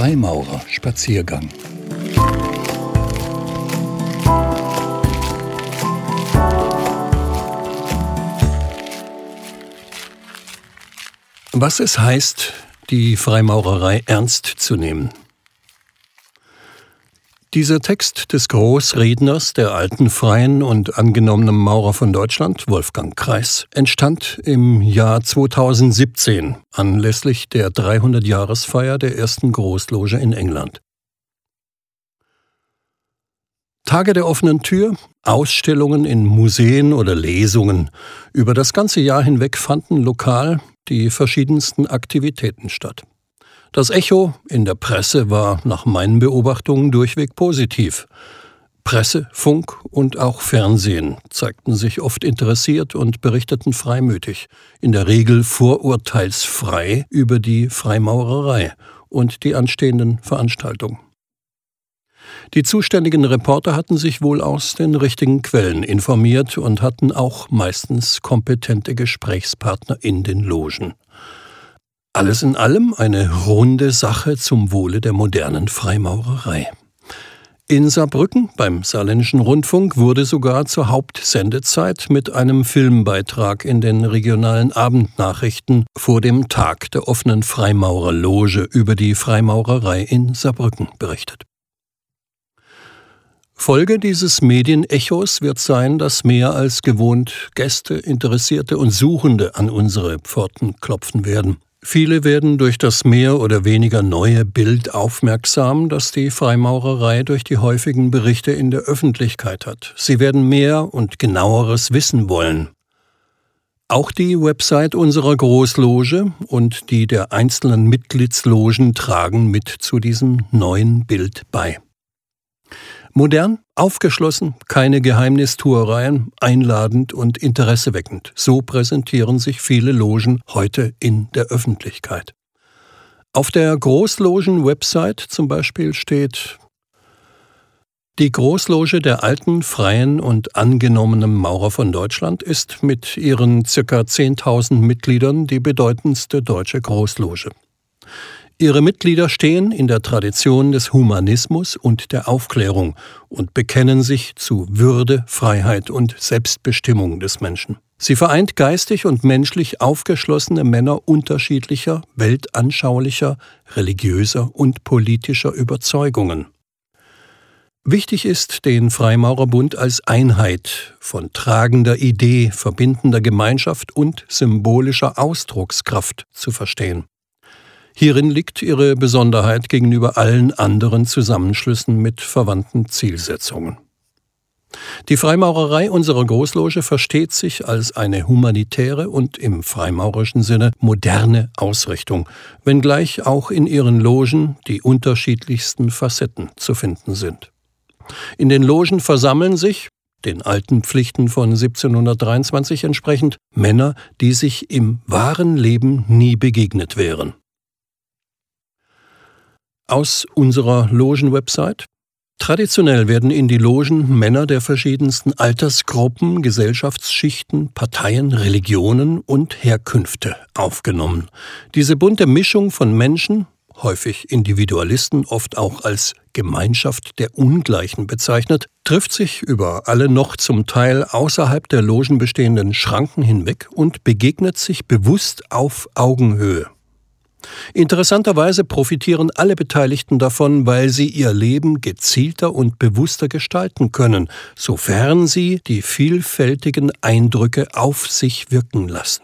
Freimaurer-Spaziergang. Was es heißt, die Freimaurerei ernst zu nehmen. Dieser Text des Großredners der alten freien und angenommenen Maurer von Deutschland, Wolfgang Kreis, entstand im Jahr 2017 anlässlich der 300-Jahresfeier der ersten Großloge in England. Tage der offenen Tür, Ausstellungen in Museen oder Lesungen. Über das ganze Jahr hinweg fanden lokal die verschiedensten Aktivitäten statt. Das Echo in der Presse war nach meinen Beobachtungen durchweg positiv. Presse, Funk und auch Fernsehen zeigten sich oft interessiert und berichteten freimütig, in der Regel vorurteilsfrei über die Freimaurerei und die anstehenden Veranstaltungen. Die zuständigen Reporter hatten sich wohl aus den richtigen Quellen informiert und hatten auch meistens kompetente Gesprächspartner in den Logen. Alles in allem eine runde Sache zum Wohle der modernen Freimaurerei. In Saarbrücken beim Saarländischen Rundfunk wurde sogar zur Hauptsendezeit mit einem Filmbeitrag in den regionalen Abendnachrichten vor dem Tag der offenen Freimaurerloge über die Freimaurerei in Saarbrücken berichtet. Folge dieses Medienechos wird sein, dass mehr als gewohnt Gäste, Interessierte und Suchende an unsere Pforten klopfen werden. Viele werden durch das mehr oder weniger neue Bild aufmerksam, das die Freimaurerei durch die häufigen Berichte in der Öffentlichkeit hat. Sie werden mehr und genaueres wissen wollen. Auch die Website unserer Großloge und die der einzelnen Mitgliedslogen tragen mit zu diesem neuen Bild bei. Modern, aufgeschlossen, keine Geheimnistuereien, einladend und interesseweckend. So präsentieren sich viele Logen heute in der Öffentlichkeit. Auf der Großlogen-Website zum Beispiel steht die Großloge der alten, freien und angenommenen Maurer von Deutschland ist mit ihren ca. 10.000 Mitgliedern die bedeutendste deutsche Großloge. Ihre Mitglieder stehen in der Tradition des Humanismus und der Aufklärung und bekennen sich zu Würde, Freiheit und Selbstbestimmung des Menschen. Sie vereint geistig und menschlich aufgeschlossene Männer unterschiedlicher, weltanschaulicher, religiöser und politischer Überzeugungen. Wichtig ist, den Freimaurerbund als Einheit von tragender Idee, verbindender Gemeinschaft und symbolischer Ausdruckskraft zu verstehen. Hierin liegt ihre Besonderheit gegenüber allen anderen Zusammenschlüssen mit verwandten Zielsetzungen. Die Freimaurerei unserer Großloge versteht sich als eine humanitäre und im freimaurerischen Sinne moderne Ausrichtung, wenngleich auch in ihren Logen die unterschiedlichsten Facetten zu finden sind. In den Logen versammeln sich, den alten Pflichten von 1723 entsprechend, Männer, die sich im wahren Leben nie begegnet wären aus unserer Logen-Website. Traditionell werden in die Logen Männer der verschiedensten Altersgruppen, Gesellschaftsschichten, Parteien, Religionen und Herkünfte aufgenommen. Diese bunte Mischung von Menschen, häufig Individualisten, oft auch als Gemeinschaft der Ungleichen bezeichnet, trifft sich über alle noch zum Teil außerhalb der Logen bestehenden Schranken hinweg und begegnet sich bewusst auf Augenhöhe. Interessanterweise profitieren alle Beteiligten davon, weil sie ihr Leben gezielter und bewusster gestalten können, sofern sie die vielfältigen Eindrücke auf sich wirken lassen.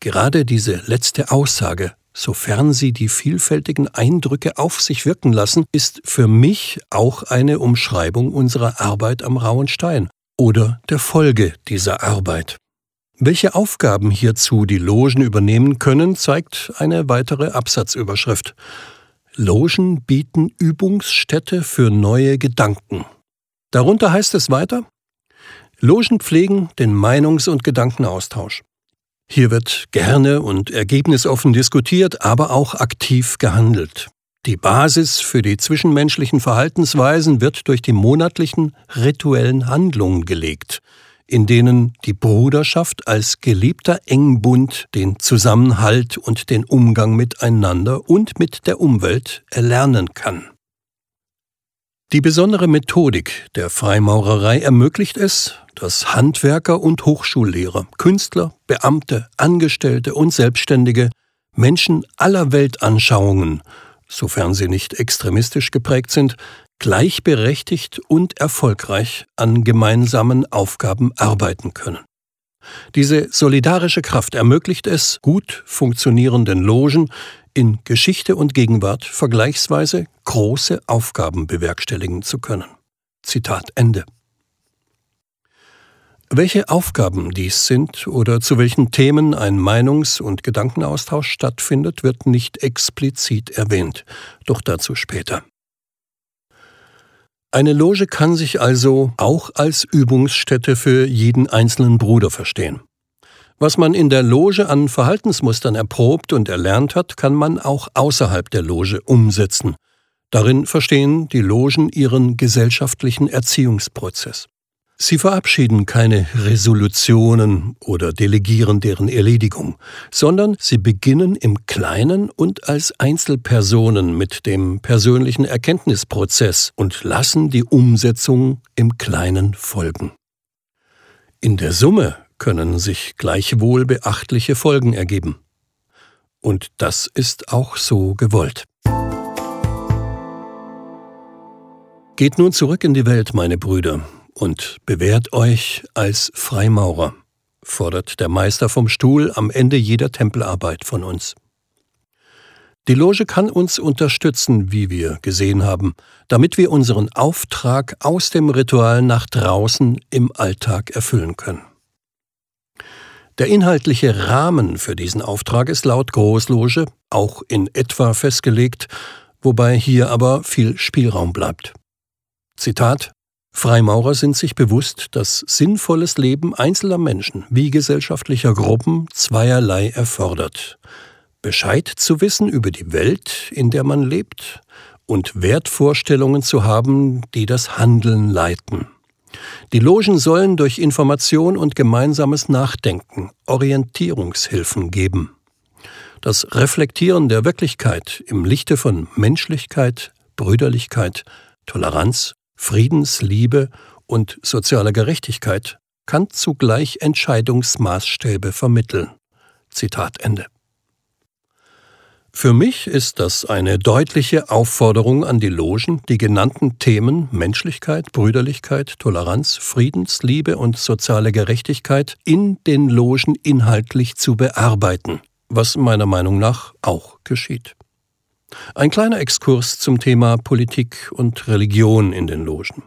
Gerade diese letzte Aussage, sofern sie die vielfältigen Eindrücke auf sich wirken lassen, ist für mich auch eine Umschreibung unserer Arbeit am Rauen Stein oder der Folge dieser Arbeit. Welche Aufgaben hierzu die Logen übernehmen können, zeigt eine weitere Absatzüberschrift. Logen bieten Übungsstätte für neue Gedanken. Darunter heißt es weiter, Logen pflegen den Meinungs- und Gedankenaustausch. Hier wird gerne und ergebnisoffen diskutiert, aber auch aktiv gehandelt. Die Basis für die zwischenmenschlichen Verhaltensweisen wird durch die monatlichen rituellen Handlungen gelegt. In denen die Bruderschaft als geliebter Engbund den Zusammenhalt und den Umgang miteinander und mit der Umwelt erlernen kann. Die besondere Methodik der Freimaurerei ermöglicht es, dass Handwerker und Hochschullehrer, Künstler, Beamte, Angestellte und Selbstständige Menschen aller Weltanschauungen, sofern sie nicht extremistisch geprägt sind, gleichberechtigt und erfolgreich an gemeinsamen Aufgaben arbeiten können. Diese solidarische Kraft ermöglicht es gut funktionierenden Logen, in Geschichte und Gegenwart vergleichsweise große Aufgaben bewerkstelligen zu können. Zitat Ende. Welche Aufgaben dies sind oder zu welchen Themen ein Meinungs- und Gedankenaustausch stattfindet, wird nicht explizit erwähnt, doch dazu später. Eine Loge kann sich also auch als Übungsstätte für jeden einzelnen Bruder verstehen. Was man in der Loge an Verhaltensmustern erprobt und erlernt hat, kann man auch außerhalb der Loge umsetzen. Darin verstehen die Logen ihren gesellschaftlichen Erziehungsprozess. Sie verabschieden keine Resolutionen oder delegieren deren Erledigung, sondern sie beginnen im Kleinen und als Einzelpersonen mit dem persönlichen Erkenntnisprozess und lassen die Umsetzung im Kleinen folgen. In der Summe können sich gleichwohl beachtliche Folgen ergeben. Und das ist auch so gewollt. Geht nun zurück in die Welt, meine Brüder, und bewährt euch als Freimaurer, fordert der Meister vom Stuhl am Ende jeder Tempelarbeit von uns. Die Loge kann uns unterstützen, wie wir gesehen haben, damit wir unseren Auftrag aus dem Ritual nach draußen im Alltag erfüllen können. Der inhaltliche Rahmen für diesen Auftrag ist laut Großloge auch in etwa festgelegt, wobei hier aber viel Spielraum bleibt. Zitat Freimaurer sind sich bewusst, dass sinnvolles Leben einzelner Menschen wie gesellschaftlicher Gruppen zweierlei erfordert. Bescheid zu wissen über die Welt, in der man lebt, und Wertvorstellungen zu haben, die das Handeln leiten. Die Logen sollen durch Information und gemeinsames Nachdenken Orientierungshilfen geben. Das Reflektieren der Wirklichkeit im Lichte von Menschlichkeit, Brüderlichkeit, Toleranz Friedensliebe und sozialer Gerechtigkeit kann zugleich Entscheidungsmaßstäbe vermitteln. Zitat Ende. Für mich ist das eine deutliche Aufforderung an die Logen, die genannten Themen Menschlichkeit, Brüderlichkeit, Toleranz, Friedensliebe und soziale Gerechtigkeit in den Logen inhaltlich zu bearbeiten, was meiner Meinung nach auch geschieht. Ein kleiner Exkurs zum Thema Politik und Religion in den Logen.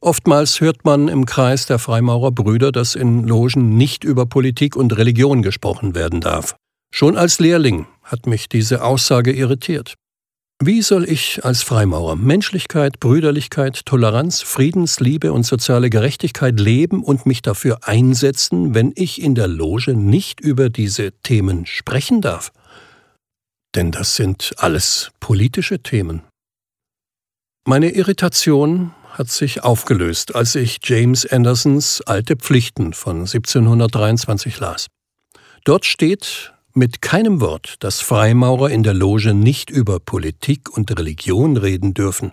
Oftmals hört man im Kreis der Freimaurerbrüder, dass in Logen nicht über Politik und Religion gesprochen werden darf. Schon als Lehrling hat mich diese Aussage irritiert. Wie soll ich als Freimaurer Menschlichkeit, Brüderlichkeit, Toleranz, Friedensliebe und soziale Gerechtigkeit leben und mich dafür einsetzen, wenn ich in der Loge nicht über diese Themen sprechen darf? Denn das sind alles politische Themen. Meine Irritation hat sich aufgelöst, als ich James Andersons Alte Pflichten von 1723 las. Dort steht mit keinem Wort, dass Freimaurer in der Loge nicht über Politik und Religion reden dürfen.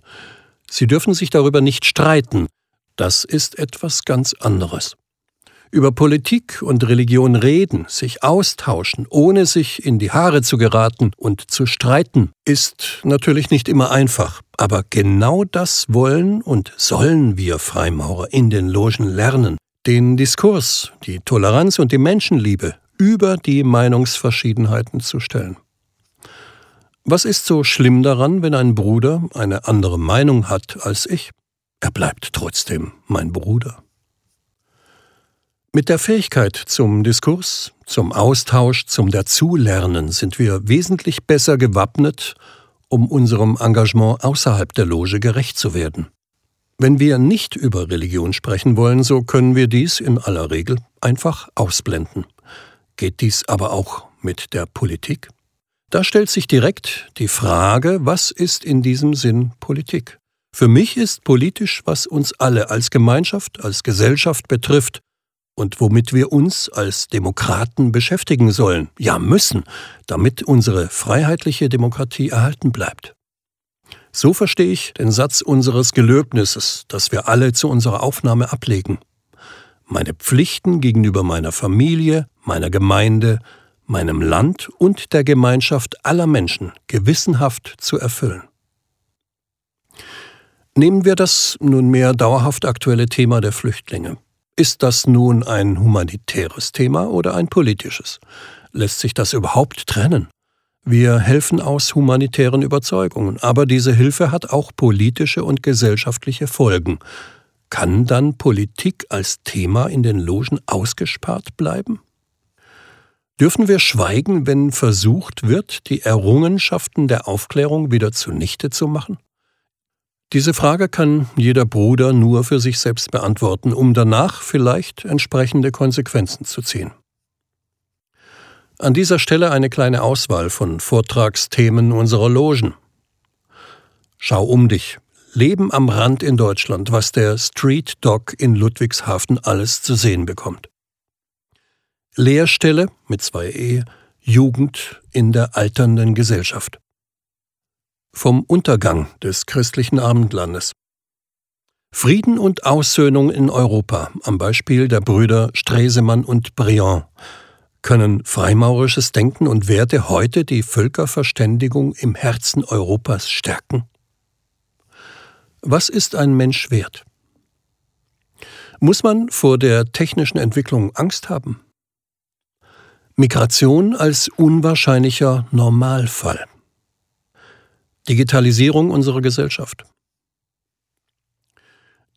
Sie dürfen sich darüber nicht streiten. Das ist etwas ganz anderes über Politik und Religion reden, sich austauschen, ohne sich in die Haare zu geraten und zu streiten, ist natürlich nicht immer einfach. Aber genau das wollen und sollen wir Freimaurer in den Logen lernen. Den Diskurs, die Toleranz und die Menschenliebe über die Meinungsverschiedenheiten zu stellen. Was ist so schlimm daran, wenn ein Bruder eine andere Meinung hat als ich? Er bleibt trotzdem mein Bruder. Mit der Fähigkeit zum Diskurs, zum Austausch, zum Dazulernen sind wir wesentlich besser gewappnet, um unserem Engagement außerhalb der Loge gerecht zu werden. Wenn wir nicht über Religion sprechen wollen, so können wir dies in aller Regel einfach ausblenden. Geht dies aber auch mit der Politik? Da stellt sich direkt die Frage, was ist in diesem Sinn Politik? Für mich ist politisch, was uns alle als Gemeinschaft, als Gesellschaft betrifft, und womit wir uns als Demokraten beschäftigen sollen, ja müssen, damit unsere freiheitliche Demokratie erhalten bleibt. So verstehe ich den Satz unseres Gelöbnisses, das wir alle zu unserer Aufnahme ablegen. Meine Pflichten gegenüber meiner Familie, meiner Gemeinde, meinem Land und der Gemeinschaft aller Menschen gewissenhaft zu erfüllen. Nehmen wir das nunmehr dauerhaft aktuelle Thema der Flüchtlinge. Ist das nun ein humanitäres Thema oder ein politisches? Lässt sich das überhaupt trennen? Wir helfen aus humanitären Überzeugungen, aber diese Hilfe hat auch politische und gesellschaftliche Folgen. Kann dann Politik als Thema in den Logen ausgespart bleiben? Dürfen wir schweigen, wenn versucht wird, die Errungenschaften der Aufklärung wieder zunichte zu machen? Diese Frage kann jeder Bruder nur für sich selbst beantworten, um danach vielleicht entsprechende Konsequenzen zu ziehen. An dieser Stelle eine kleine Auswahl von Vortragsthemen unserer Logen. Schau um dich. Leben am Rand in Deutschland, was der Street Dog in Ludwigshafen alles zu sehen bekommt. Lehrstelle mit zwei E, Jugend in der alternden Gesellschaft vom Untergang des christlichen Abendlandes. Frieden und Aussöhnung in Europa am Beispiel der Brüder Stresemann und Briand. Können freimaurisches Denken und Werte heute die Völkerverständigung im Herzen Europas stärken? Was ist ein Mensch wert? Muss man vor der technischen Entwicklung Angst haben? Migration als unwahrscheinlicher Normalfall. Digitalisierung unserer Gesellschaft.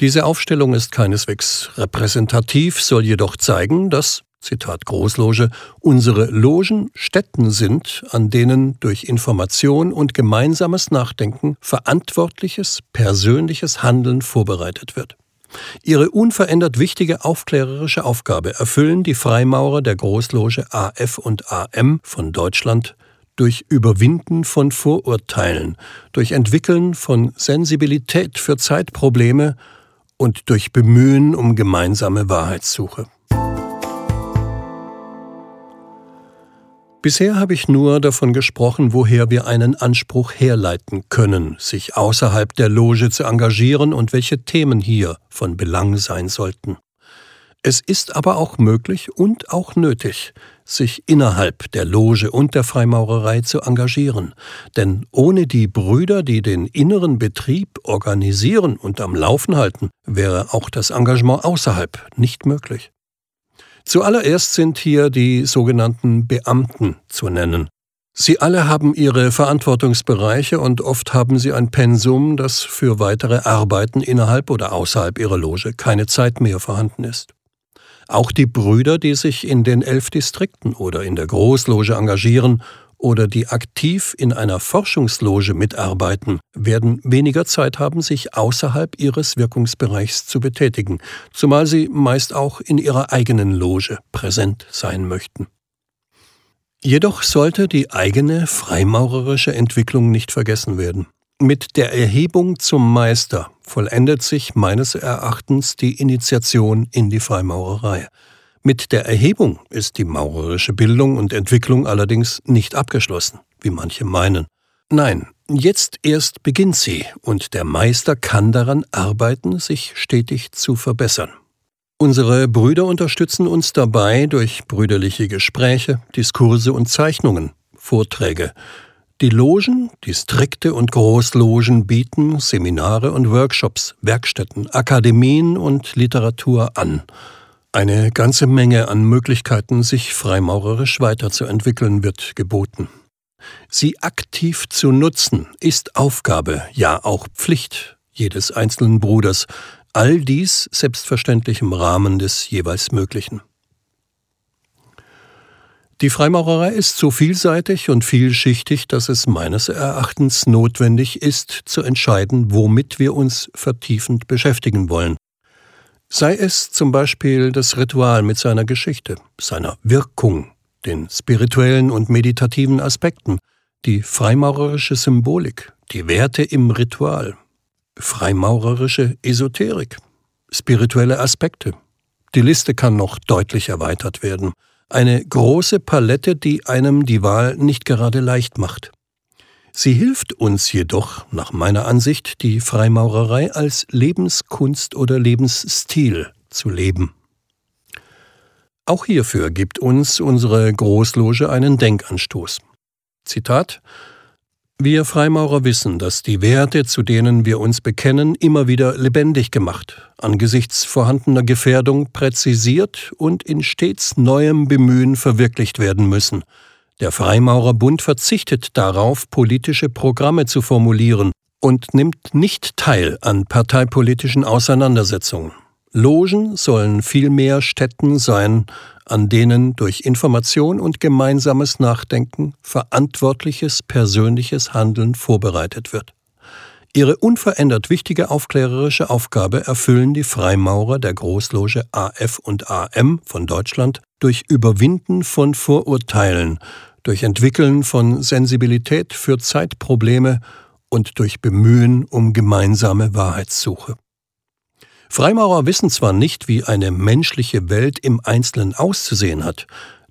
Diese Aufstellung ist keineswegs repräsentativ, soll jedoch zeigen, dass, Zitat Großloge, unsere Logen Stätten sind, an denen durch Information und gemeinsames Nachdenken verantwortliches, persönliches Handeln vorbereitet wird. Ihre unverändert wichtige aufklärerische Aufgabe erfüllen die Freimaurer der Großloge AF und AM von Deutschland durch Überwinden von Vorurteilen, durch Entwickeln von Sensibilität für Zeitprobleme und durch Bemühen um gemeinsame Wahrheitssuche. Bisher habe ich nur davon gesprochen, woher wir einen Anspruch herleiten können, sich außerhalb der Loge zu engagieren und welche Themen hier von Belang sein sollten. Es ist aber auch möglich und auch nötig, sich innerhalb der Loge und der Freimaurerei zu engagieren, denn ohne die Brüder, die den inneren Betrieb organisieren und am Laufen halten, wäre auch das Engagement außerhalb nicht möglich. Zuallererst sind hier die sogenannten Beamten zu nennen. Sie alle haben ihre Verantwortungsbereiche und oft haben sie ein Pensum, das für weitere Arbeiten innerhalb oder außerhalb ihrer Loge keine Zeit mehr vorhanden ist. Auch die Brüder, die sich in den elf Distrikten oder in der Großloge engagieren oder die aktiv in einer Forschungsloge mitarbeiten, werden weniger Zeit haben, sich außerhalb ihres Wirkungsbereichs zu betätigen, zumal sie meist auch in ihrer eigenen Loge präsent sein möchten. Jedoch sollte die eigene freimaurerische Entwicklung nicht vergessen werden. Mit der Erhebung zum Meister vollendet sich meines Erachtens die Initiation in die Freimaurerei. Mit der Erhebung ist die maurerische Bildung und Entwicklung allerdings nicht abgeschlossen, wie manche meinen. Nein, jetzt erst beginnt sie, und der Meister kann daran arbeiten, sich stetig zu verbessern. Unsere Brüder unterstützen uns dabei durch brüderliche Gespräche, Diskurse und Zeichnungen, Vorträge, die Logen, Distrikte und Großlogen bieten Seminare und Workshops, Werkstätten, Akademien und Literatur an. Eine ganze Menge an Möglichkeiten, sich freimaurerisch weiterzuentwickeln, wird geboten. Sie aktiv zu nutzen, ist Aufgabe, ja auch Pflicht jedes einzelnen Bruders, all dies selbstverständlich im Rahmen des jeweils Möglichen. Die Freimaurerei ist so vielseitig und vielschichtig, dass es meines Erachtens notwendig ist, zu entscheiden, womit wir uns vertiefend beschäftigen wollen. Sei es zum Beispiel das Ritual mit seiner Geschichte, seiner Wirkung, den spirituellen und meditativen Aspekten, die freimaurerische Symbolik, die Werte im Ritual, freimaurerische Esoterik, spirituelle Aspekte, Die Liste kann noch deutlich erweitert werden. Eine große Palette, die einem die Wahl nicht gerade leicht macht. Sie hilft uns jedoch, nach meiner Ansicht, die Freimaurerei als Lebenskunst oder Lebensstil zu leben. Auch hierfür gibt uns unsere Großloge einen Denkanstoß. Zitat Wir Freimaurer wissen, dass die Werte, zu denen wir uns bekennen, immer wieder lebendig gemacht, angesichts vorhandener Gefährdung präzisiert und in stets neuem Bemühen verwirklicht werden müssen – der Freimaurerbund verzichtet darauf, politische Programme zu formulieren und nimmt nicht teil an parteipolitischen Auseinandersetzungen. Logen sollen vielmehr Stätten sein, an denen durch Information und gemeinsames Nachdenken verantwortliches persönliches Handeln vorbereitet wird. Ihre unverändert wichtige aufklärerische Aufgabe erfüllen die Freimaurer der Großloge AF und AM von Deutschland durch Überwinden von Vorurteilen, durch Entwickeln von Sensibilität für Zeitprobleme und durch Bemühen um gemeinsame Wahrheitssuche. Freimaurer wissen zwar nicht, wie eine menschliche Welt im Einzelnen auszusehen hat,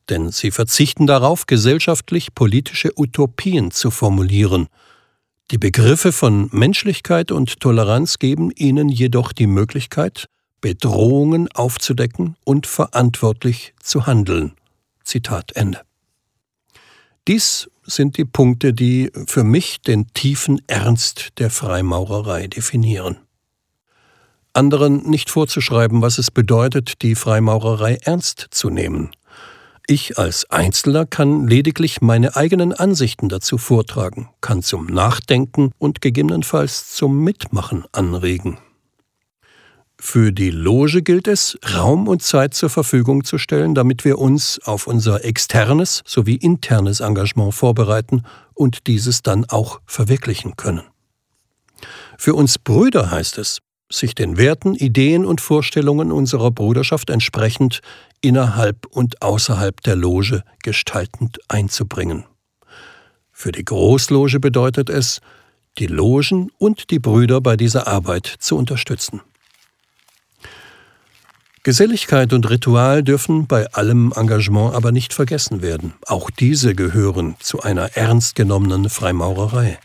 denn sie verzichten darauf, gesellschaftlich politische Utopien zu formulieren. Die Begriffe von Menschlichkeit und Toleranz geben ihnen jedoch die Möglichkeit, Bedrohungen aufzudecken und verantwortlich zu handeln. Zitat Ende. Dies sind die Punkte, die für mich den tiefen Ernst der Freimaurerei definieren. Anderen nicht vorzuschreiben, was es bedeutet, die Freimaurerei ernst zu nehmen. Ich als Einzelner kann lediglich meine eigenen Ansichten dazu vortragen, kann zum Nachdenken und gegebenenfalls zum Mitmachen anregen. Für die Loge gilt es, Raum und Zeit zur Verfügung zu stellen, damit wir uns auf unser externes sowie internes Engagement vorbereiten und dieses dann auch verwirklichen können. Für uns Brüder heißt es, sich den Werten, Ideen und Vorstellungen unserer Bruderschaft entsprechend innerhalb und außerhalb der Loge gestaltend einzubringen. Für die Großloge bedeutet es, die Logen und die Brüder bei dieser Arbeit zu unterstützen. Geselligkeit und Ritual dürfen bei allem Engagement aber nicht vergessen werden. Auch diese gehören zu einer ernst genommenen Freimaurerei.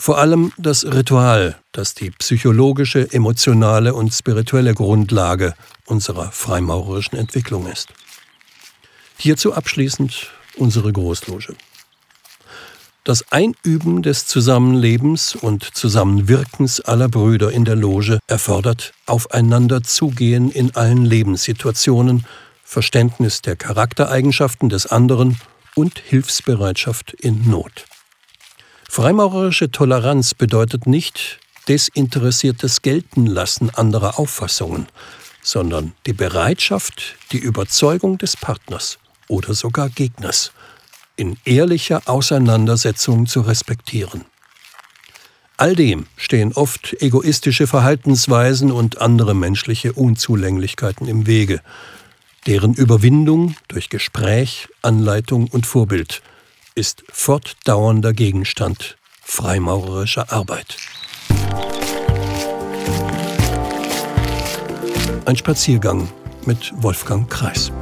Vor allem das Ritual, das die psychologische, emotionale und spirituelle Grundlage unserer freimaurerischen Entwicklung ist. Hierzu abschließend unsere Großloge. Das Einüben des Zusammenlebens und Zusammenwirkens aller Brüder in der Loge erfordert aufeinander zugehen in allen Lebenssituationen, Verständnis der Charaktereigenschaften des anderen und Hilfsbereitschaft in Not. Freimaurerische Toleranz bedeutet nicht desinteressiertes Geltenlassen anderer Auffassungen, sondern die Bereitschaft, die Überzeugung des Partners oder sogar Gegners in ehrlicher Auseinandersetzung zu respektieren. All dem stehen oft egoistische Verhaltensweisen und andere menschliche Unzulänglichkeiten im Wege, deren Überwindung durch Gespräch, Anleitung und Vorbild ist fortdauernder Gegenstand freimaurerischer Arbeit. Ein Spaziergang mit Wolfgang Kreis.